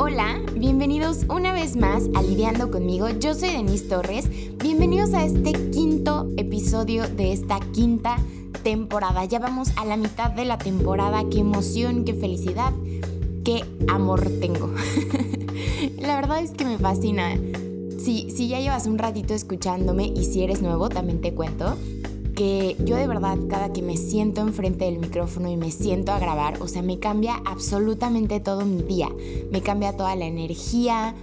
Hola, bienvenidos una vez más a Lidiando conmigo. Yo soy Denise Torres. Bienvenidos a este quinto episodio de esta quinta temporada. Ya vamos a la mitad de la temporada. Qué emoción, qué felicidad, qué amor tengo. la verdad es que me fascina. Si, si ya llevas un ratito escuchándome y si eres nuevo, también te cuento que yo de verdad cada que me siento enfrente del micrófono y me siento a grabar, o sea, me cambia absolutamente todo mi día, me cambia toda la energía,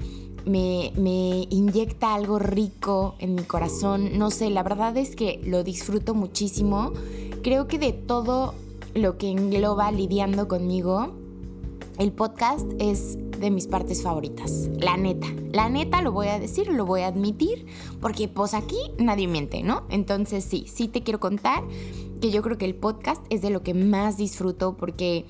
me, me, inyecta algo rico en mi corazón, no sé, la verdad es que lo disfruto muchísimo, creo que de todo lo que engloba lidiando conmigo, el podcast es de mis partes favoritas. La neta. La neta lo voy a decir, lo voy a admitir, porque pues aquí nadie miente, ¿no? Entonces sí, sí te quiero contar que yo creo que el podcast es de lo que más disfruto porque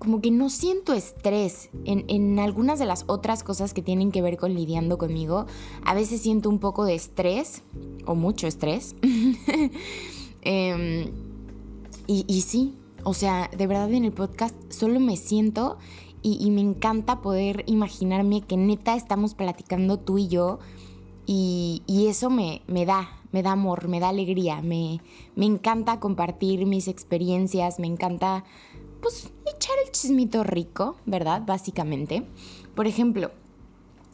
como que no siento estrés en, en, algunas de las otras cosas que tienen que ver con lidiando conmigo. A veces siento un poco de estrés o mucho estrés. eh, y, y sí, o sea, de verdad en el podcast solo me siento y, me encanta poder imaginarme que neta estamos platicando tú y yo y, eso me, me, da, me da amor, me da alegría, me, me encanta compartir mis experiencias, me encanta pues echar el chismito rico, ¿verdad? Básicamente. Por ejemplo,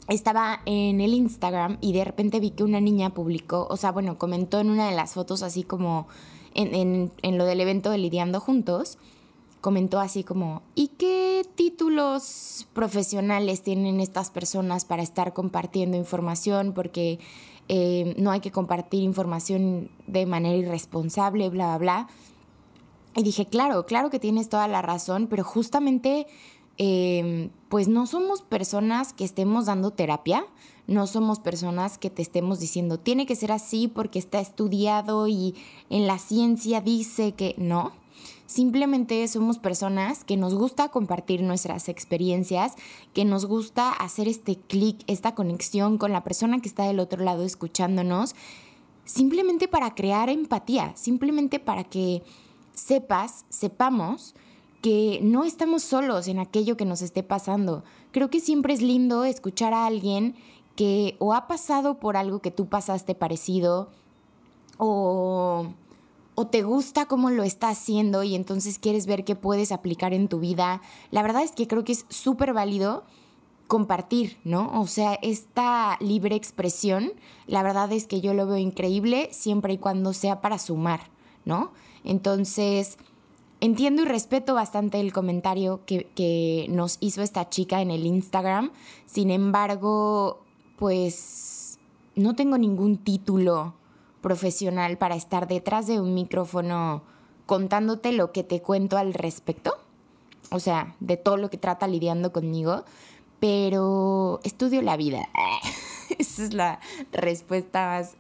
estaba en el Instagram y de repente vi que una niña publicó, o sea, bueno, comentó en una de las fotos así como en, en, en lo del evento de Lidiando Juntos, comentó así como, ¿y qué títulos profesionales tienen estas personas para estar compartiendo información? Porque eh, no hay que compartir información de manera irresponsable, bla, bla, bla. Y dije, claro, claro que tienes toda la razón, pero justamente, eh, pues no somos personas que estemos dando terapia, no somos personas que te estemos diciendo, tiene que ser así porque está estudiado y en la ciencia dice que no Simplemente somos personas que nos gusta compartir nuestras experiencias, que nos gusta hacer este clic, esta conexión con la persona que está del otro lado escuchándonos, simplemente para crear empatía, simplemente para que sepas, sepamos que no estamos solos en aquello que nos esté pasando. Creo que siempre es lindo escuchar a alguien que o ha pasado por algo que tú pasaste parecido o o te gusta cómo lo está haciendo y entonces quieres ver qué puedes aplicar en tu vida. La verdad es que creo que es súper válido compartir, ¿no? O sea, esta libre expresión, la verdad es que yo lo veo increíble siempre y cuando sea para sumar, ¿no? Entonces, entiendo y respeto bastante el comentario que, que nos hizo esta chica en el Instagram. Sin embargo, pues no tengo ningún título profesional para estar detrás de un micrófono contándote lo que te cuento al respecto, o sea, de todo lo que trata lidiando conmigo, pero estudio la vida. Esa es la respuesta más...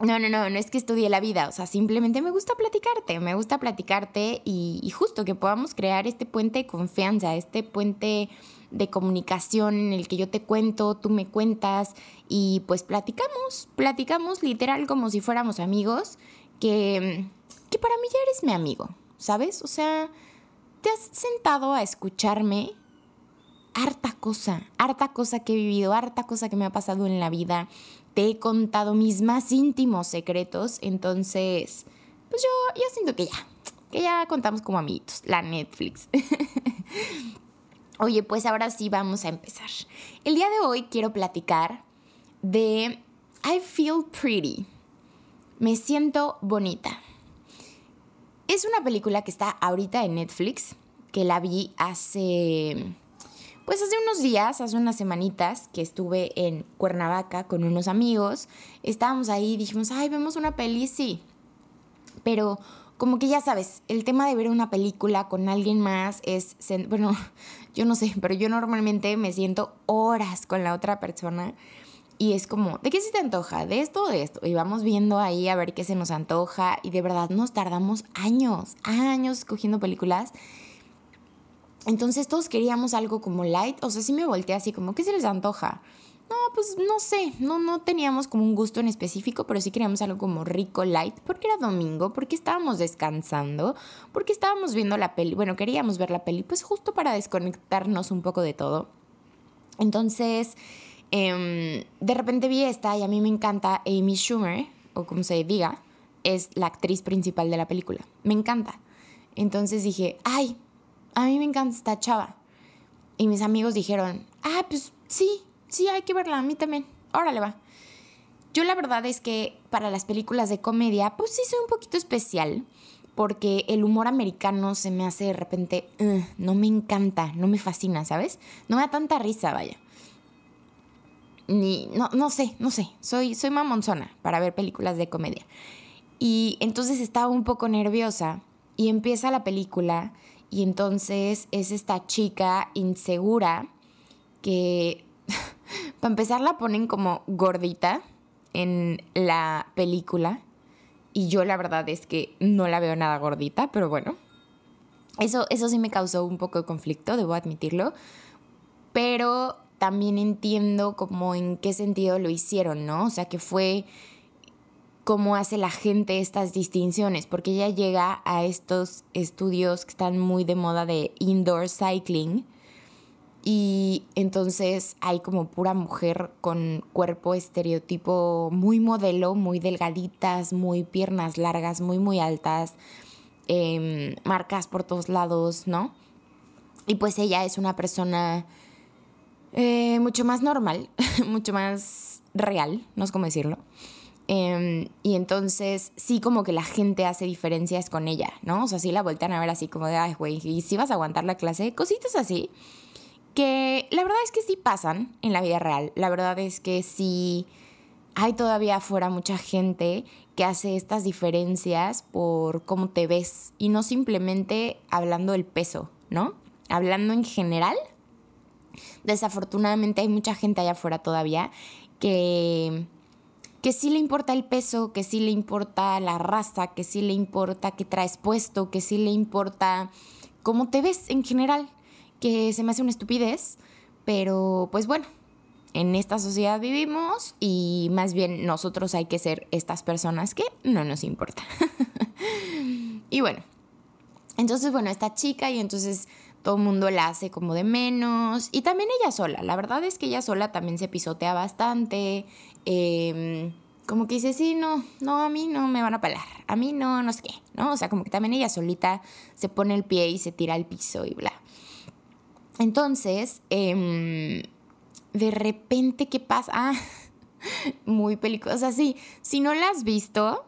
No, no, no, no es que estudie la vida, o sea, simplemente me gusta platicarte, me gusta platicarte y, y justo que podamos crear este puente de confianza, este puente de comunicación en el que yo te cuento, tú me cuentas y pues platicamos, platicamos literal como si fuéramos amigos, que, que para mí ya eres mi amigo, ¿sabes? O sea, te has sentado a escucharme harta cosa, harta cosa que he vivido, harta cosa que me ha pasado en la vida. Te he contado mis más íntimos secretos, entonces, pues yo, yo siento que ya, que ya contamos como amiguitos, la Netflix. Oye, pues ahora sí vamos a empezar. El día de hoy quiero platicar de I Feel Pretty. Me siento bonita. Es una película que está ahorita en Netflix, que la vi hace, pues hace unos días, hace unas semanitas, que estuve en Cuernavaca con unos amigos. Estábamos ahí y dijimos, ay, vemos una peli, sí. Pero como que ya sabes, el tema de ver una película con alguien más es, bueno, yo no sé, pero yo normalmente me siento horas con la otra persona y es como, ¿de qué se te antoja? ¿De esto o de esto? Y vamos viendo ahí a ver qué se nos antoja y de verdad nos tardamos años, años escogiendo películas. Entonces todos queríamos algo como light, o sea, sí me volteé así como, ¿qué se les antoja? No, pues no sé, no, no teníamos como un gusto en específico, pero sí queríamos algo como rico, light, porque era domingo, porque estábamos descansando, porque estábamos viendo la peli, bueno, queríamos ver la peli, pues justo para desconectarnos un poco de todo. Entonces, em, de repente vi esta y a mí me encanta Amy Schumer, o como se diga, es la actriz principal de la película. Me encanta. Entonces dije, ay, a mí me encanta esta chava. Y mis amigos dijeron, ah, pues sí, sí, hay que verla, a mí también. Órale va. Yo la verdad es que para las películas de comedia, pues sí soy un poquito especial, porque el humor americano se me hace de repente, no me encanta, no me fascina, ¿sabes? No me da tanta risa, vaya. Ni, no, no sé, no sé, soy, soy mamonzona para ver películas de comedia. Y entonces estaba un poco nerviosa y empieza la película y entonces es esta chica insegura que, para empezar, la ponen como gordita en la película. Y yo la verdad es que no la veo nada gordita, pero bueno. Eso, eso sí me causó un poco de conflicto, debo admitirlo. Pero también entiendo como en qué sentido lo hicieron, ¿no? O sea, que fue cómo hace la gente estas distinciones, porque ella llega a estos estudios que están muy de moda de indoor cycling y entonces hay como pura mujer con cuerpo estereotipo muy modelo, muy delgaditas, muy piernas largas, muy muy altas, em, marcas por todos lados, ¿no? Y pues ella es una persona eh, mucho más normal, mucho más real, no sé cómo decirlo. Em, y entonces sí como que la gente hace diferencias con ella, ¿no? O sea, sí la vueltan a ver así como de, ay, güey, ¿y si vas a aguantar la clase? Cositas así, que la verdad es que sí pasan en la vida real. La verdad es que sí hay todavía afuera mucha gente que hace estas diferencias por cómo te ves y no simplemente hablando del peso, ¿no? Hablando en general. Desafortunadamente hay mucha gente allá afuera todavía que que sí le importa el peso, que sí le importa la raza, que sí le importa qué traes puesto, que sí le importa cómo te ves en general, que se me hace una estupidez, pero pues bueno, en esta sociedad vivimos y más bien nosotros hay que ser estas personas que no nos importa. y bueno, entonces bueno, esta chica y entonces todo el mundo la hace como de menos. Y también ella sola, la verdad es que ella sola también se pisotea bastante. Em, como que dice, sí, no, no, a mí no me van a pelar, a mí no, no sé qué, ¿no? O sea, como que también ella solita se pone el pie y se tira al piso y bla. Entonces, em, de repente, ¿qué pasa? Ah, muy sea, sí, si no la has visto,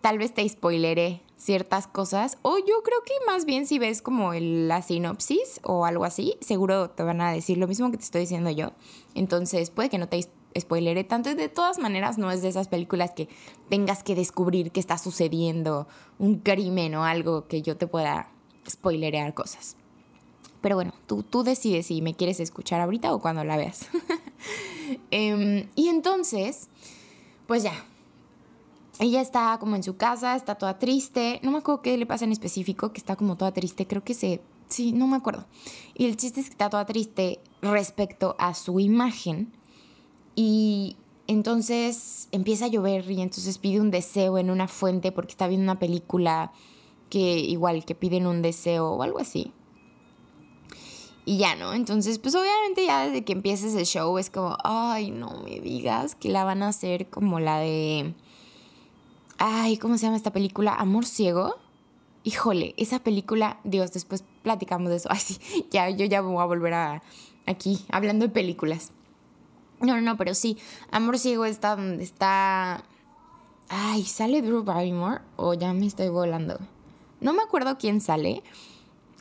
tal vez te spoileré ciertas cosas. O yo creo que más bien si ves como la sinopsis o algo así, seguro te van a decir lo mismo que te estoy diciendo yo. Entonces puede que no te spoileré tanto. De todas maneras, no es de esas películas que tengas que descubrir que está sucediendo un crimen o algo que yo te pueda spoilerear cosas. Pero bueno, tú, tú decides si me quieres escuchar ahorita o cuando la veas. Em, y entonces, pues ya, ella está como en su casa, está toda triste. No me acuerdo qué le pasa en específico, que está como toda triste. Creo que se... Sí, no me acuerdo. Y el chiste es que está toda triste respecto a su imagen. Y entonces empieza a llover y entonces pide un deseo en una fuente porque está viendo una película que igual que piden un deseo o algo así. Y ya, ¿no? Entonces, pues obviamente ya desde que empieces el show es como, ay, no me digas que la van a hacer como la de Ay, ¿cómo se llama esta película? Amor ciego. Híjole, esa película, Dios, después platicamos de eso. Ay, sí, ya, yo ya voy a volver a aquí, hablando de películas. No, no, no, pero sí, Amor ciego está donde está... Ay, ¿sale Drew Barrymore? O ya me estoy volando. No me acuerdo quién sale,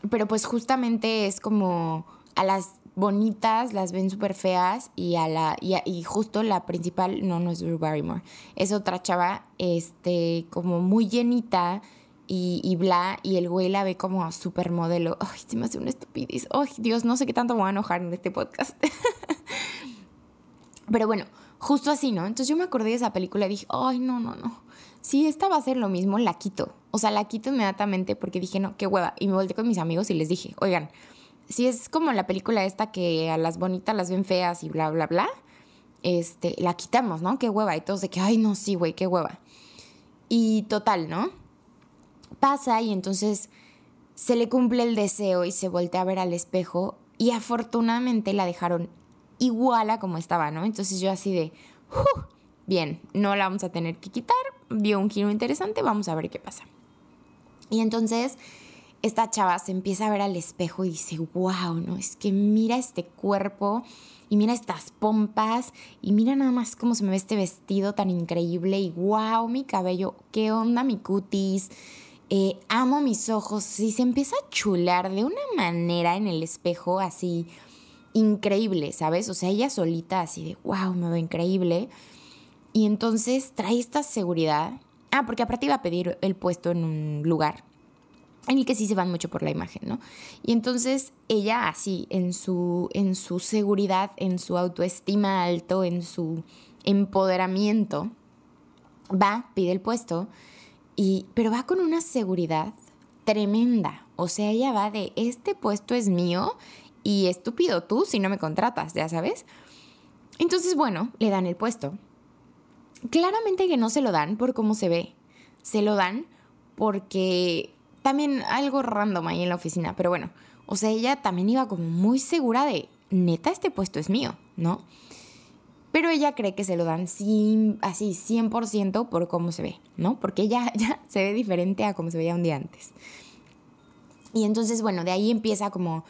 pero pues justamente es como a las bonitas las ven súper feas y a la y, justo la principal no no es Drew Barrymore es otra chava este como muy llenita y, y bla y el güey la ve como súper modelo ay se me hace una estupidez. Ay Dios no sé qué tanto me voy a enojar en este podcast. Pero bueno justo así no entonces yo me acordé de esa película y dije ay no no no. Si esta va a ser lo mismo la quito o sea la quito inmediatamente porque dije no qué hueva y me volteé con mis amigos y les dije oigan si es como la película esta que a las bonitas las ven feas y bla, bla, bla, este, la quitamos, ¿no? Qué hueva. Y todos de que, ay, no, sí, güey, qué hueva. Y total, ¿no? Pasa y entonces se le cumple el deseo y se voltea a ver al espejo y afortunadamente la dejaron igual a como estaba, ¿no? Entonces yo así de, bien, no la vamos a tener que quitar, vio un giro interesante, vamos a ver qué pasa. Y entonces esta chava se empieza a ver al espejo y dice, wow, ¿no? Es que mira este cuerpo y mira estas pompas y mira nada más cómo se me ve este vestido tan increíble y wow, mi cabello, qué onda mi cutis, eh, amo mis ojos y se empieza a chular de una manera en el espejo así increíble, ¿sabes? O sea, ella solita así de wow, me veo increíble. Y entonces trae esta seguridad. Ah, porque aparte iba a pedir el puesto en un lugar en el que sí se van mucho por la imagen, ¿no? Y entonces ella así, en su, en su seguridad, en su autoestima alto, en su empoderamiento, va, pide el puesto, y, pero va con una seguridad tremenda. O sea, ella va de, este puesto es mío y estúpido tú si no me contratas, ya sabes. Entonces, bueno, le dan el puesto. Claramente que no se lo dan por cómo se ve. Se lo dan porque también algo random ahí en la oficina, pero bueno, o sea, ella también iba como muy segura de, neta, este puesto es mío, ¿no? Pero ella cree que se lo dan sin, así 100% por cómo se ve, ¿no? Porque ella ya se ve diferente a como se veía un día antes. Y entonces, bueno, de ahí empieza como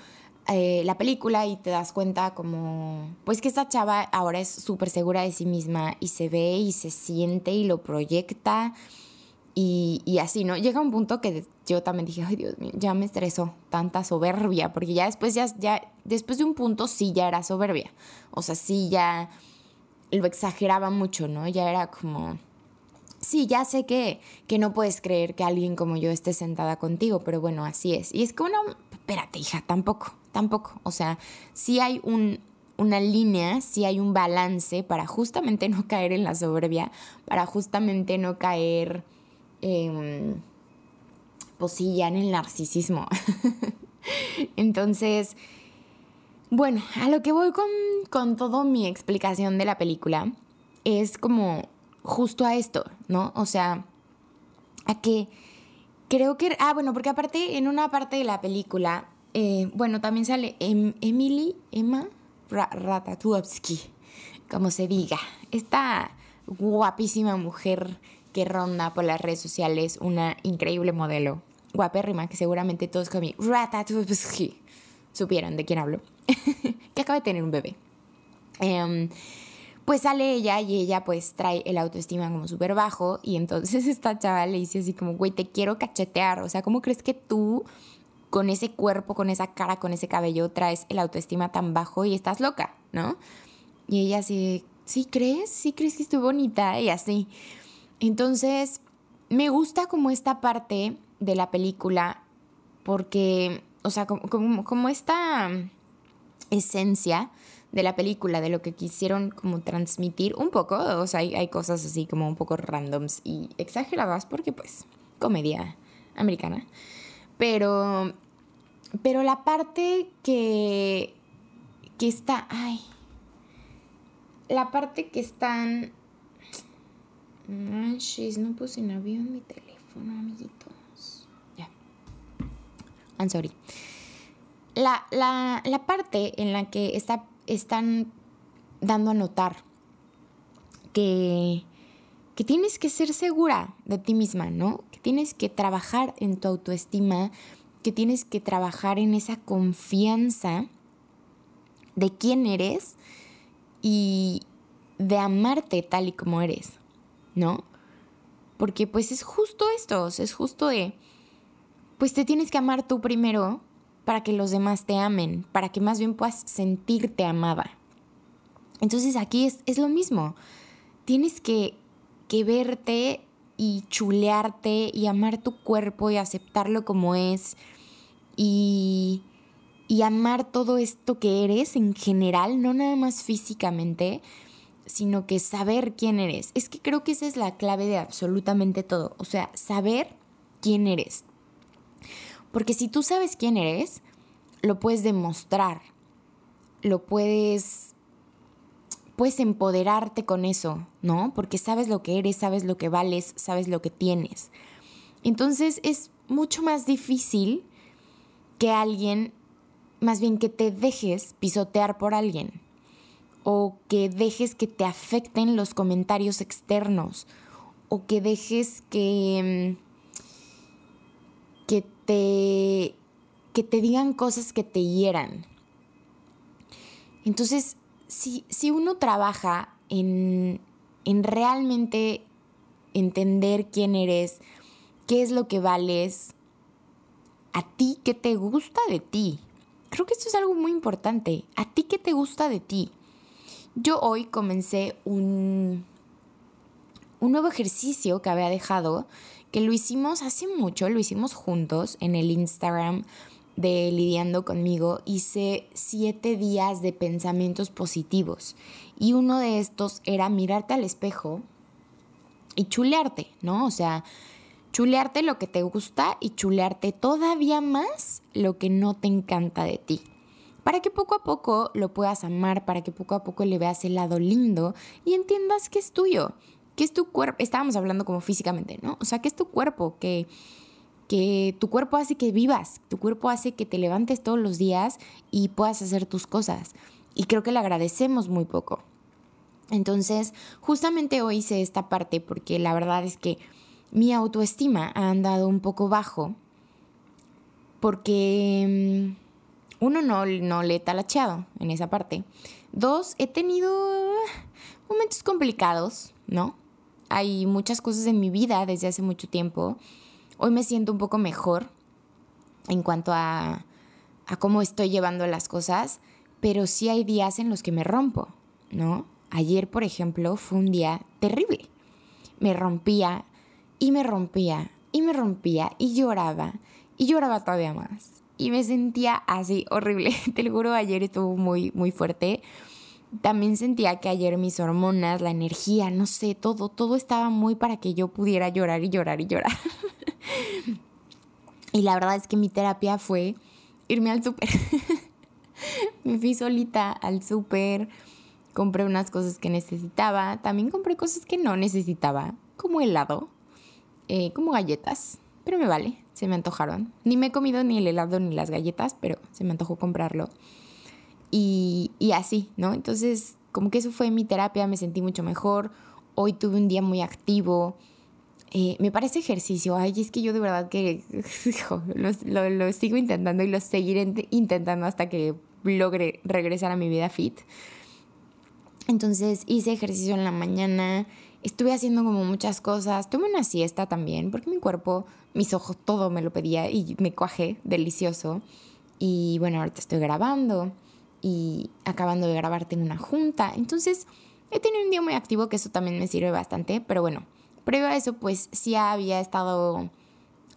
eh, la película y te das cuenta como, pues que esta chava ahora es súper segura de sí misma y se ve y se siente y lo proyecta y, así, ¿no? Llega un punto que yo también dije, ay Dios mío, ya me estresó tanta soberbia, porque ya después, ya, ya, después de un punto sí ya era soberbia. O sea, sí ya lo exageraba mucho, ¿no? Ya era como, sí, ya sé que, que no puedes creer que alguien como yo esté sentada contigo, pero bueno, así es. Y es que, bueno, espérate, hija, tampoco, tampoco. O sea, sí hay un, una línea, sí hay un balance para justamente no caer en la soberbia, para justamente no caer eh, pues sí, ya en el narcisismo. Entonces, bueno, a lo que voy con, con toda mi explicación de la película es como justo a esto, ¿no? O sea, a que creo que... Ah, bueno, porque aparte en una parte de la película, eh, bueno, también sale em, Emily, Emma Ratatouille, como se diga, esta guapísima mujer que ronda por las redes sociales una increíble modelo, guapérrima, que seguramente todos con mi supieron de quién hablo, que acaba de tener un bebé. Em, pues sale ella y ella pues trae el autoestima como súper bajo y entonces esta chava le dice así como, güey, te quiero cachetear, o sea, ¿cómo crees que tú con ese cuerpo, con esa cara, con ese cabello traes el autoestima tan bajo y estás loca, ¿no? Y ella así, ¿sí crees? ¿Sí crees que estoy bonita? Y así. Entonces, me gusta como esta parte de la película porque, o sea, como, esta esencia de la película, de lo que quisieron como transmitir un poco, o sea, hay, hay cosas así como un poco randoms y exageradas porque pues comedia americana, pero, pero la parte que, que está, ay, la parte que están Manches, no puse en avión mi teléfono, amiguitos. Ya. I'm sorry. La, la, parte en la que está, están dando a notar que, que tienes que ser segura de ti misma, ¿no? Que tienes que trabajar en tu autoestima, que tienes que trabajar en esa confianza de quién eres y de amarte tal y como eres. ¿No? Porque pues es justo esto, es justo de, pues te tienes que amar tú primero para que los demás te amen, para que más bien puedas sentirte amada. Entonces aquí es, es lo mismo, tienes que, que verte y chulearte y amar tu cuerpo y aceptarlo como es y, y amar todo esto que eres en general, no nada más físicamente, sino que saber quién eres. Es que creo que esa es la clave de absolutamente todo. O sea, saber quién eres. Porque si tú sabes quién eres, lo puedes demostrar. Lo puedes puedes empoderarte con eso, ¿no? Porque sabes lo que eres, sabes lo que vales, sabes lo que tienes. Entonces es mucho más difícil que alguien, más bien que te dejes pisotear por alguien. O que dejes que te afecten los comentarios externos o que dejes que, mm, que, te, que te digan cosas que te hieran. Entonces, si, si uno trabaja en, en realmente entender quién eres, qué es lo que vales, a ti qué te gusta de ti. Creo que esto es algo muy importante. ¿A ti qué te gusta de ti? Yo hoy comencé un, un nuevo ejercicio que había dejado, que lo hicimos hace mucho, lo hicimos juntos en el Instagram de Lidiando conmigo, hice siete días de pensamientos positivos. Y uno de estos era mirarte al espejo y chulearte, ¿no? O sea, chulearte lo que te gusta y chulearte todavía más lo que no te encanta de ti. Para que poco a poco lo puedas amar, para que poco a poco le veas el lado lindo y entiendas que es tuyo, que es tu cuerpo. Estábamos hablando como físicamente, ¿no? O sea, que es tu cuerpo, que que tu cuerpo hace que vivas, tu cuerpo hace que te levantes todos los días y puedas hacer tus cosas. Y creo que le agradecemos muy poco. Entonces, justamente hoy hice esta parte porque la verdad es que mi autoestima ha andado un poco bajo porque mm, uno no, no le he talacheado en esa parte. Dos, he tenido momentos complicados, ¿no? Hay muchas cosas en mi vida desde hace mucho tiempo Hoy me siento un poco mejor en cuanto a, a cómo estoy llevando las cosas, pero sí hay días en los que me rompo, ¿no? Ayer, por ejemplo, fue un día terrible. Me rompía y me rompía y me rompía y lloraba y lloraba todavía más. Y me sentía así horrible. Te lo juro, ayer estuvo muy, muy fuerte. También sentía que ayer mis hormonas, la energía, no sé, todo, todo estaba muy para que yo pudiera llorar y llorar y llorar. y la verdad es que mi terapia fue irme al súper. Me fui solita al súper, compré unas cosas que necesitaba, también compré cosas que no necesitaba, como helado, eh, como galletas, pero me vale, se me antojaron. Ni me he comido ni el helado ni las galletas, pero se me antojó comprarlo. Y, y así, ¿no? Entonces, como que eso fue mi terapia, me sentí mucho mejor. Hoy tuve un día muy activo, eh, me parece ejercicio. Ay, es que yo de verdad que lo, sigo intentando y lo seguiré intentando hasta que logre regresar a mi vida fit. Entonces hice ejercicio en la mañana, estuve haciendo como muchas cosas, tuve una siesta también, porque mi cuerpo, mis ojos, todo me lo pedía y me cuajé, delicioso. Y bueno, ahorita estoy grabando y acabando de grabarte en una junta. Entonces he tenido un día muy activo, que eso también me sirve bastante, pero bueno, Previo a eso, pues sí había estado,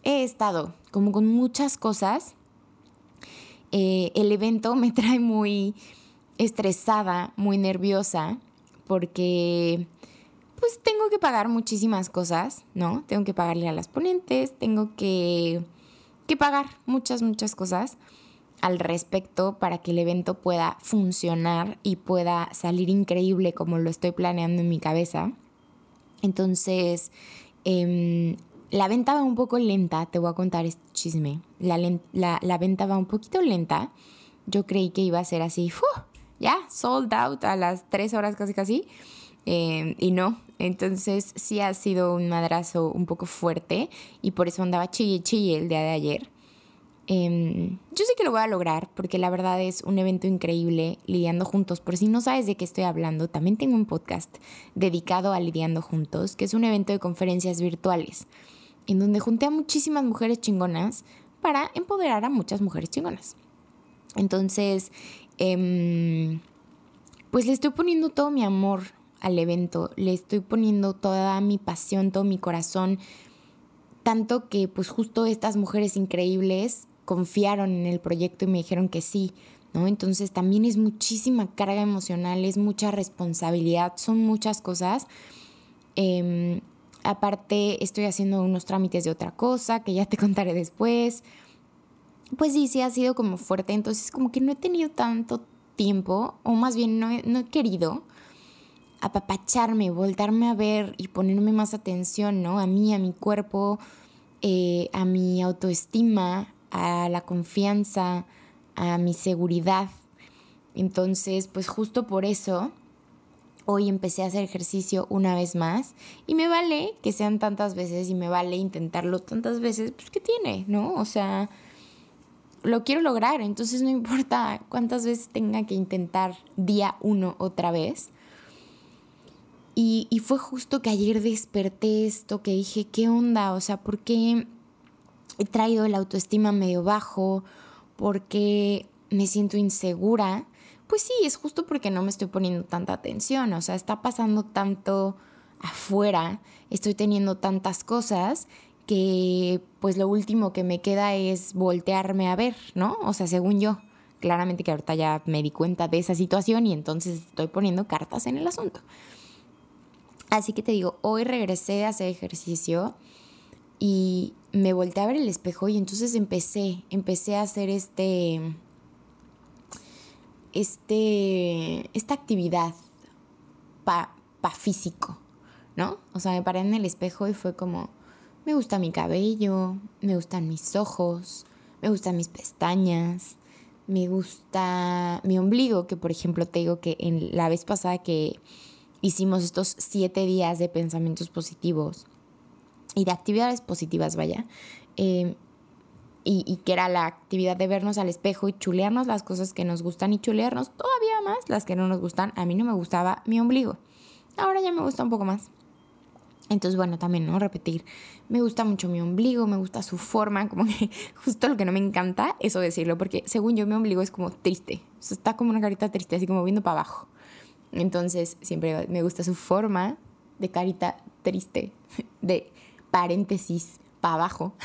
he estado como con muchas cosas. Eh, el evento me trae muy estresada, muy nerviosa, porque pues tengo que pagar muchísimas cosas, ¿no? Tengo que pagarle a las ponentes, tengo que, que pagar muchas, muchas cosas al respecto para que el evento pueda funcionar y pueda salir increíble como lo estoy planeando en mi cabeza. Entonces, em, la venta va un poco lenta, te voy a contar este chisme. La, venta va un poquito lenta. Yo creí que iba a ser así, ya, sold out a las tres horas casi casi. Em, y no, entonces sí ha sido un madrazo un poco fuerte y por eso andaba chille chille el día de ayer. Em, yo sé que lo voy a lograr porque la verdad es un evento increíble lidiando juntos. Por si no sabes de qué estoy hablando, también tengo un podcast dedicado a lidiando juntos, que es un evento de conferencias virtuales, en donde junté a muchísimas mujeres chingonas para empoderar a muchas mujeres chingonas. Entonces, em, pues le estoy poniendo todo mi amor al evento, le estoy poniendo toda mi pasión, todo mi corazón, tanto que pues justo estas mujeres increíbles confiaron en el proyecto y me dijeron que sí, ¿no? Entonces también es muchísima carga emocional, es mucha responsabilidad, son muchas cosas. Em, aparte estoy haciendo unos trámites de otra cosa que ya te contaré después. Pues sí, sí ha sido como fuerte, entonces como que no he tenido tanto tiempo, o más bien no no he querido apapacharme, voltarme a ver y ponerme más atención, ¿no? A mí, a mi cuerpo, eh, a mi autoestima, a la confianza, a mi seguridad. Entonces, pues justo por eso, hoy empecé a hacer ejercicio una vez más y me vale que sean tantas veces y me vale intentarlo tantas veces, pues ¿qué tiene? ¿No? O sea, lo quiero lograr, entonces no importa cuántas veces tenga que intentar día uno otra vez. Y, fue justo que ayer desperté esto, que dije, ¿qué onda? O sea, ¿por qué he traído el autoestima medio bajo? ¿Por qué me siento insegura? Pues sí, es justo porque no me estoy poniendo tanta atención, o sea, está pasando tanto afuera, estoy teniendo tantas cosas que pues lo último que me queda es voltearme a ver, ¿no? O sea, según yo, claramente que ahorita ya me di cuenta de esa situación y entonces estoy poniendo cartas en el asunto. Así que te digo, hoy regresé a hacer ejercicio y me volteé a ver el espejo y entonces empecé, empecé a hacer este este, esta actividad pa, pa físico, ¿no? O sea, me paré en el espejo y fue como, me gusta mi cabello, me gustan mis ojos, me gustan mis pestañas, me gusta mi ombligo, que por ejemplo te digo que en la vez pasada que hicimos estos siete días de pensamientos positivos y de actividades positivas, vaya, eh, y, que era la actividad de vernos al espejo y chulearnos las cosas que nos gustan y chulearnos todavía más las que no nos gustan. A mí no me gustaba mi ombligo. Ahora ya me gusta un poco más. Entonces, bueno, también, ¿no? Repetir. Me gusta mucho mi ombligo, me gusta su forma, como que justo lo que no me encanta, eso decirlo, porque según yo mi ombligo es como triste. O sea, está como una carita triste, así como viendo para abajo. Entonces, siempre me gusta su forma de carita triste, de paréntesis para abajo.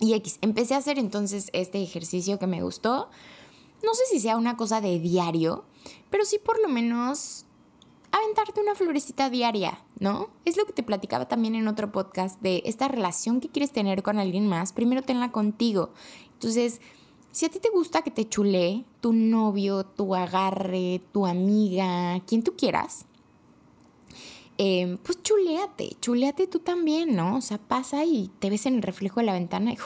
Y X, empecé a hacer entonces este ejercicio que me gustó. No sé si sea una cosa de diario, pero sí por lo menos aventarte una florecita diaria, ¿no? Es lo que te platicaba también en otro podcast de esta relación que quieres tener con alguien más, primero tenla contigo. Entonces, si a ti te gusta que te chule tu novio, tu agarre, tu amiga, quien tú quieras, Em, pues chuleate, chuleate tú también, ¿no? O sea, pasa y te ves en el reflejo de la ventana y,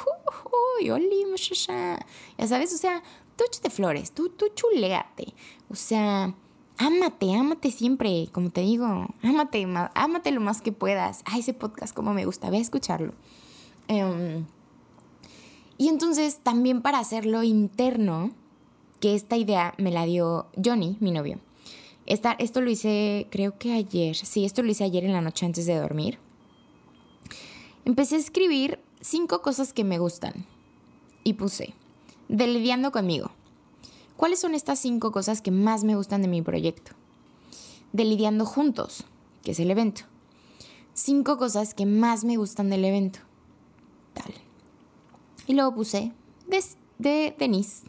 uy, oli, muchacha. Ya sabes, o sea, tú échate flores, tú, tú chuleate. O sea, ámate, ámate siempre, como te digo, ámate, ámate lo más que puedas. Ay, ese podcast, como me gusta, ve a escucharlo. Em, y entonces, también para hacerlo interno, que esta idea me la dio Johnny, mi novio esto lo hice, creo que ayer. Sí, esto lo hice ayer en la noche antes de dormir. Empecé a escribir cinco cosas que me gustan. Y puse, de conmigo. ¿Cuáles son estas cinco cosas que más me gustan de mi proyecto? De lidiando juntos, que es el evento. Cinco cosas que más me gustan del evento. Tal. Y luego puse de, de Denise.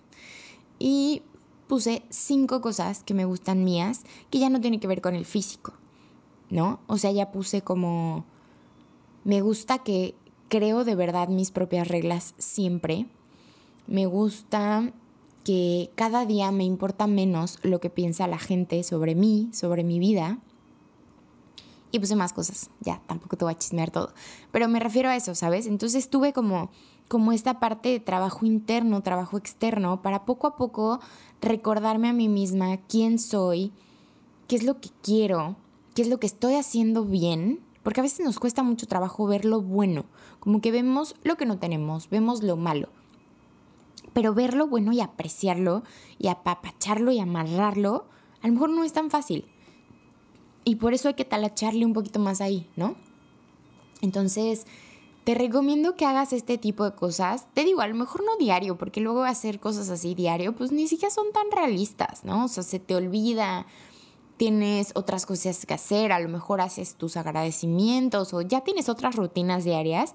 Y puse cinco cosas que me gustan mías que ya no tienen que ver con el físico, ¿no? O sea, ya puse como, me gusta que creo de verdad mis propias reglas siempre. Me gusta que cada día me importa menos lo que piensa la gente sobre mí, sobre mi vida. Y puse más cosas, ya, tampoco te voy a chismear todo. Pero me refiero a eso, ¿sabes? Entonces tuve como como esta parte de trabajo interno, trabajo externo, para poco a poco recordarme a mí misma quién soy, qué es lo que quiero, qué es lo que estoy haciendo bien, porque a veces nos cuesta mucho trabajo ver lo bueno, como que vemos lo que no tenemos, vemos lo malo. Pero ver lo bueno y apreciarlo y apapacharlo y amarrarlo, a lo mejor no es tan fácil. Y por eso hay que talacharle un poquito más ahí, ¿no? Entonces, te recomiendo que hagas este tipo de cosas. Te digo, a lo mejor no diario, porque luego hacer cosas así diario, pues ni siquiera son tan realistas, ¿no? O sea, se te olvida, tienes otras cosas que hacer, a lo mejor haces tus agradecimientos o ya tienes otras rutinas diarias,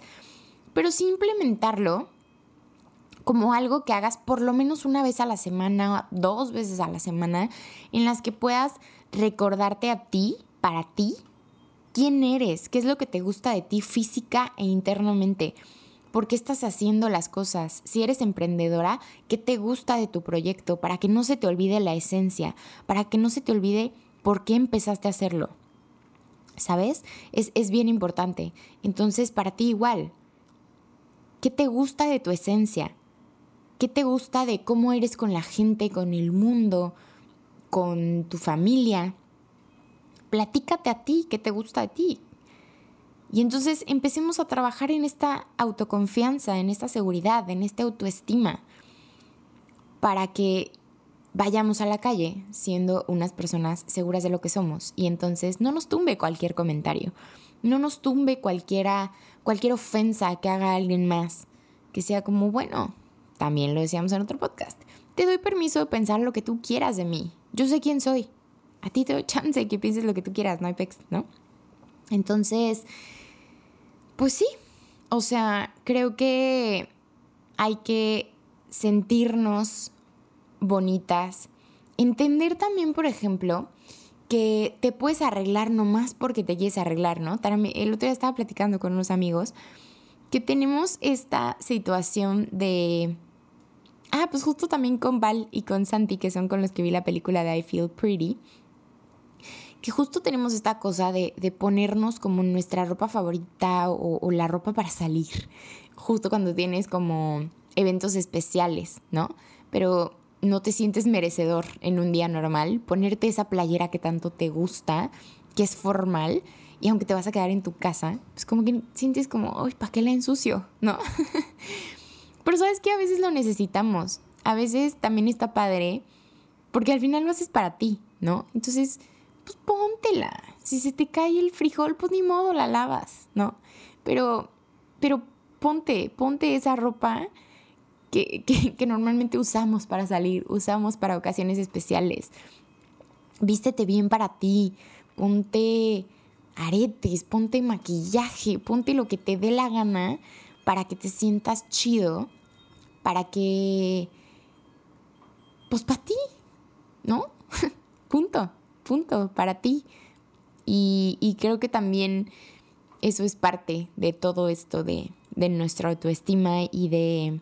pero sí implementarlo como algo que hagas por lo menos una vez a la semana, dos veces a la semana, en las que puedas recordarte a ti, para ti, quién eres, qué es lo que te gusta de ti física e internamente. ¿Por qué estás haciendo las cosas? Si eres emprendedora, ¿qué te gusta de tu proyecto? Para que no se te olvide la esencia, para que no se te olvide por qué empezaste a hacerlo. ¿Sabes? Es, es bien importante. Entonces, para ti igual, ¿qué te gusta de tu esencia? ¿Qué te gusta de cómo eres con la gente, con el mundo, con tu familia? Platícate a ti, ¿qué te gusta de ti? Y entonces empecemos a trabajar en esta autoconfianza, en esta seguridad, en esta autoestima, para que vayamos a la calle siendo unas personas seguras de lo que somos. Y entonces no nos tumbe cualquier comentario, no nos tumbe cualquiera, cualquier ofensa que haga alguien más, que sea como, bueno, también lo decíamos en otro podcast, te doy permiso de pensar lo que tú quieras de mí. Yo sé quién soy. A ti te doy chance que pienses lo que tú quieras, no hay pex, ¿no? Entonces, pues sí, o sea, creo que hay que sentirnos bonitas. Entender también, por ejemplo, que te puedes arreglar nomás porque te quieres arreglar, ¿no? El otro día estaba platicando con unos amigos que tenemos esta situación de... Ah, pues justo también con Val y con Santi, que son con los que vi la película de I Feel Pretty que justo tenemos esta cosa de, ponernos como nuestra ropa favorita o, la ropa para salir, justo cuando tienes como eventos especiales, ¿no? Pero no te sientes merecedor en un día normal, ponerte esa playera que tanto te gusta, que es formal, y aunque te vas a quedar en tu casa, pues como que sientes como, ay, ¿para qué la ensucio? ¿No? Pero sabes que a veces lo necesitamos, a veces también está padre, porque al final lo haces para ti, ¿no? Entonces pues póntela. Si se te cae el frijol, pues ni modo la lavas, ¿no? Pero, pero ponte, ponte esa ropa que, que, normalmente usamos para salir, usamos para ocasiones especiales. Vístete bien para ti, ponte aretes, ponte maquillaje, ponte lo que te dé la gana para que te sientas chido, para que, pues para ti, ¿no? Punto punto, para ti. Y, creo que también eso es parte de todo esto de, nuestra autoestima y de,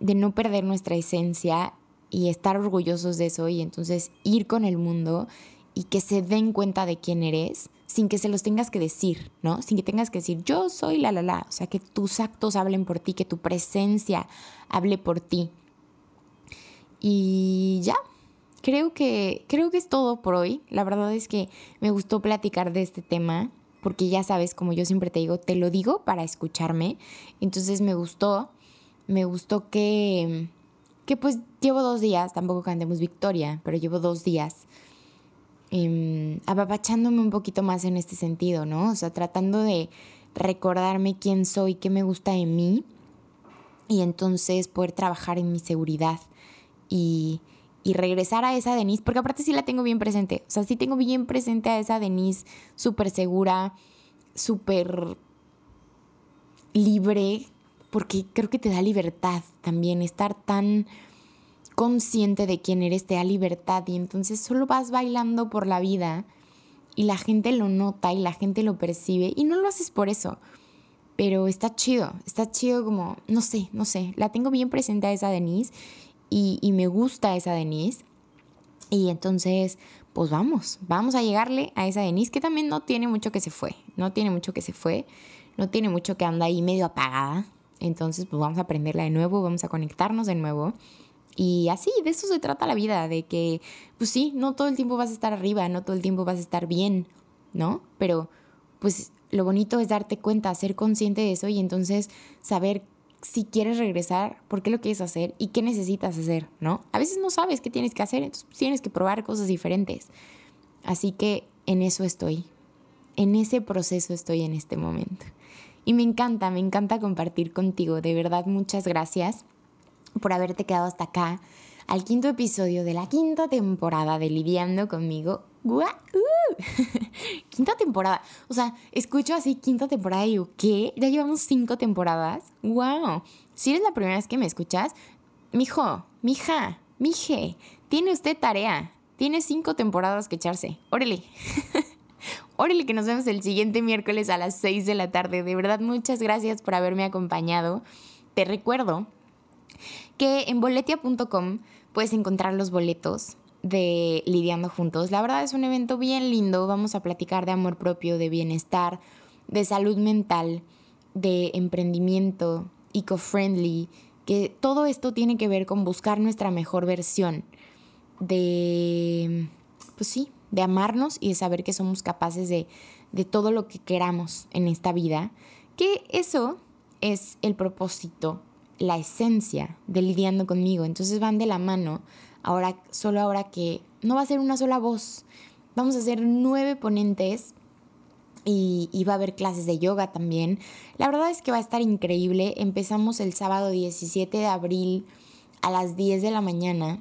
de no perder nuestra esencia y estar orgullosos de eso y entonces ir con el mundo y que se den cuenta de quién eres sin que se los tengas que decir, ¿no? Sin que tengas que decir yo soy la la la, o sea, que tus actos hablen por ti, que tu presencia hable por ti. Y ya, creo que, creo que es todo por hoy. La verdad es que me gustó platicar de este tema, porque ya sabes, como yo siempre te digo, te lo digo para escucharme. Entonces me gustó, me gustó que, que pues llevo dos días, tampoco cantemos victoria, pero llevo dos días eh, apapachándome un poquito más en este sentido, ¿no? O sea, tratando de recordarme quién soy, qué me gusta de mí y entonces poder trabajar en mi seguridad y y regresar a esa Denise, porque aparte sí la tengo bien presente, o sea, sí tengo bien presente a esa Denise súper segura, súper libre, porque creo que te da libertad también, estar tan consciente de quién eres te da libertad y entonces solo vas bailando por la vida y la gente lo nota y la gente lo percibe y no lo haces por eso. Pero está chido, está chido como, no sé, no sé, la tengo bien presente a esa Denise y, me gusta esa Denise. Y entonces, pues vamos, vamos a llegarle a esa Denise que también no tiene mucho que se fue, no tiene mucho que se fue, no tiene mucho que anda ahí medio apagada. Entonces, pues vamos a aprenderla de nuevo, vamos a conectarnos de nuevo. Y así, de eso se trata la vida, de que, pues sí, no todo el tiempo vas a estar arriba, no todo el tiempo vas a estar bien, ¿no? Pero, pues lo bonito es darte cuenta, ser consciente de eso y entonces saber si quieres regresar, por qué lo quieres hacer y qué necesitas hacer, ¿no? A veces no sabes qué tienes que hacer, entonces tienes que probar cosas diferentes. Así que en eso estoy, en ese proceso estoy en este momento. Y me encanta, me encanta compartir contigo. De verdad, muchas gracias por haberte quedado hasta acá, al quinto episodio de la quinta temporada de Lidiando conmigo. ¡Uh! quinta temporada. O sea, escucho así quinta temporada y digo, ¿qué? Ya llevamos cinco temporadas. ¡Wow! Si eres la primera vez que me escuchas, mijo, mija, mije, tiene usted tarea. Tiene cinco temporadas que echarse. Órale. Órale, que nos vemos el siguiente miércoles a las 6 de la tarde. De verdad, muchas gracias por haberme acompañado. Te recuerdo que en boletia.com puedes encontrar los boletos de Lidiando Juntos. La verdad es un evento bien lindo. Vamos a platicar de amor propio, de bienestar, de salud mental, de emprendimiento, eco-friendly que todo esto tiene que ver con buscar nuestra mejor versión, de, pues sí, de amarnos y de saber que somos capaces de, de todo lo que queramos en esta vida, que eso es el propósito, la esencia de lidiando conmigo. Entonces van de la mano, ahora, solo ahora que no va a ser una sola voz, vamos a hacer nueve ponentes y, va a haber clases de yoga también. La verdad es que va a estar increíble. Empezamos el sábado 17 de abril a las 10 de la mañana.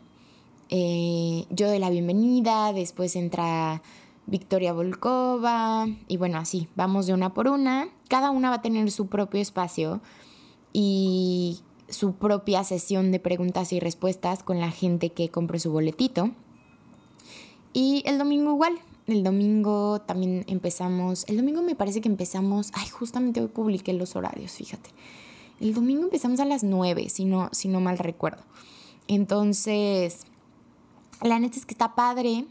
Eh, yo doy la bienvenida, después entra Victoria Volkova y bueno, así, vamos de una por una. Cada una va a tener su propio espacio y su propia sesión de preguntas y respuestas con la gente que compre su boletito. Y el domingo igual, el domingo también empezamos, el domingo me parece que empezamos, ay, justamente hoy publiqué los horarios, fíjate. El domingo empezamos a las 9, si no, si no mal recuerdo. Entonces, la neta es que está padre,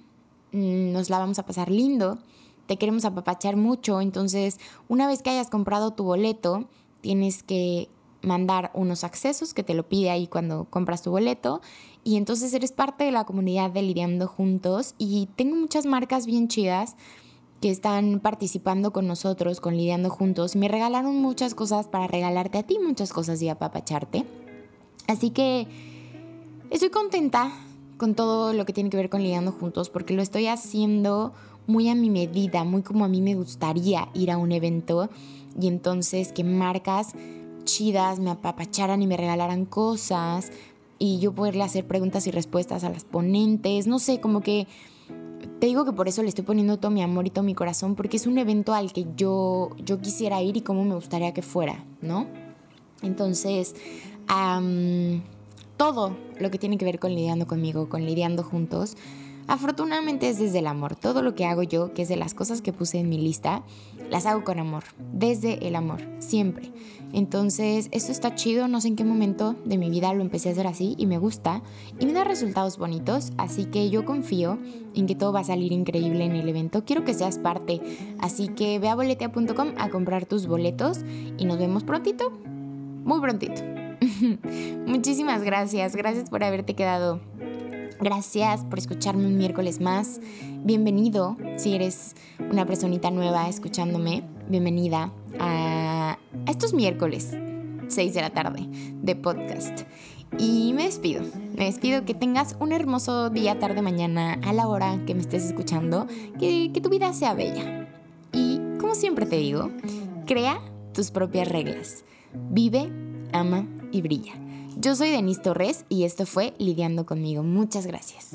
mm, nos la vamos a pasar lindo, te queremos apapachar mucho, entonces una vez que hayas comprado tu boleto, tienes que mandar unos accesos que te lo pide ahí cuando compras tu boleto y entonces eres parte de la comunidad de Lidiando Juntos y tengo muchas marcas bien chidas que están participando con nosotros, con Lidiando Juntos. Me regalaron muchas cosas para regalarte a ti, muchas cosas y apapacharte. Así que estoy contenta con todo lo que tiene que ver con Lidiando Juntos porque lo estoy haciendo muy a mi medida, muy como a mí me gustaría ir a un evento y entonces que marcas chidas me apapacharan y me regalaran cosas, y yo poderle hacer preguntas y respuestas a las ponentes, no sé, como que te digo que por eso le estoy poniendo todo mi amor y todo mi corazón, porque es un evento al que yo, yo quisiera ir y cómo me gustaría que fuera, ¿no? Entonces, todo lo que tiene que ver con lidiando conmigo, con lidiando juntos, afortunadamente es desde el amor. Todo lo que hago yo, que es de las cosas que puse en mi lista, las hago con amor, desde el amor, siempre. Entonces, esto está chido, no sé en qué momento de mi vida lo empecé a hacer así y me gusta y me da resultados bonitos, así que yo confío en que todo va a salir increíble en el evento. Quiero que seas parte, así que ve a boletea.com a comprar tus boletos y nos vemos prontito, muy prontito. Muchísimas gracias, gracias por haberte quedado. Gracias por escucharme un miércoles más. Bienvenido si eres una personita nueva escuchándome. Bienvenida a estos miércoles, 6 de la tarde, de podcast. Y me despido. Me despido que tengas un hermoso día, tarde, mañana, a la hora que me estés escuchando. Que, que tu vida sea bella. Y como siempre te digo, crea tus propias reglas. Vive, ama y brilla. Yo soy Denise Torres y esto fue Lidiando conmigo. Muchas gracias.